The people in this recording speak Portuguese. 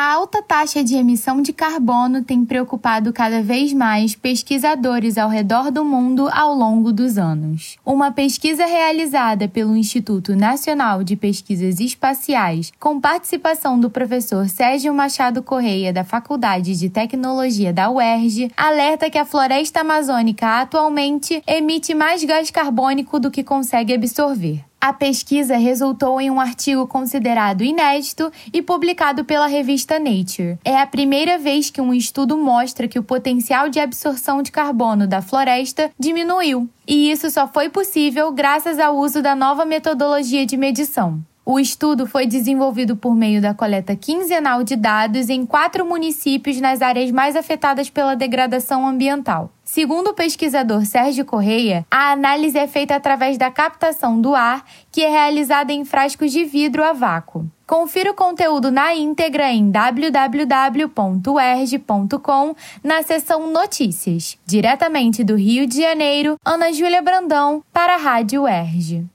a Alta taxa de emissão de carbono tem preocupado cada vez mais pesquisadores ao redor do mundo ao longo dos anos. Uma pesquisa realizada pelo Instituto Nacional de Pesquisas Espaciais, com participação do professor Sérgio Machado Correia, da Faculdade de Tecnologia da UERJ, alerta que a floresta amazônica atualmente emite mais gás carbônico do que consegue absorver. A pesquisa resultou em um artigo considerado inédito e publicado pela revista. É a primeira vez que um estudo mostra que o potencial de absorção de carbono da floresta diminuiu, e isso só foi possível graças ao uso da nova metodologia de medição. O estudo foi desenvolvido por meio da coleta quinzenal de dados em quatro municípios nas áreas mais afetadas pela degradação ambiental. Segundo o pesquisador Sérgio Correia, a análise é feita através da captação do ar, que é realizada em frascos de vidro a vácuo. Confira o conteúdo na íntegra em www.erg.com na seção Notícias. Diretamente do Rio de Janeiro, Ana Júlia Brandão para a Rádio UERJ.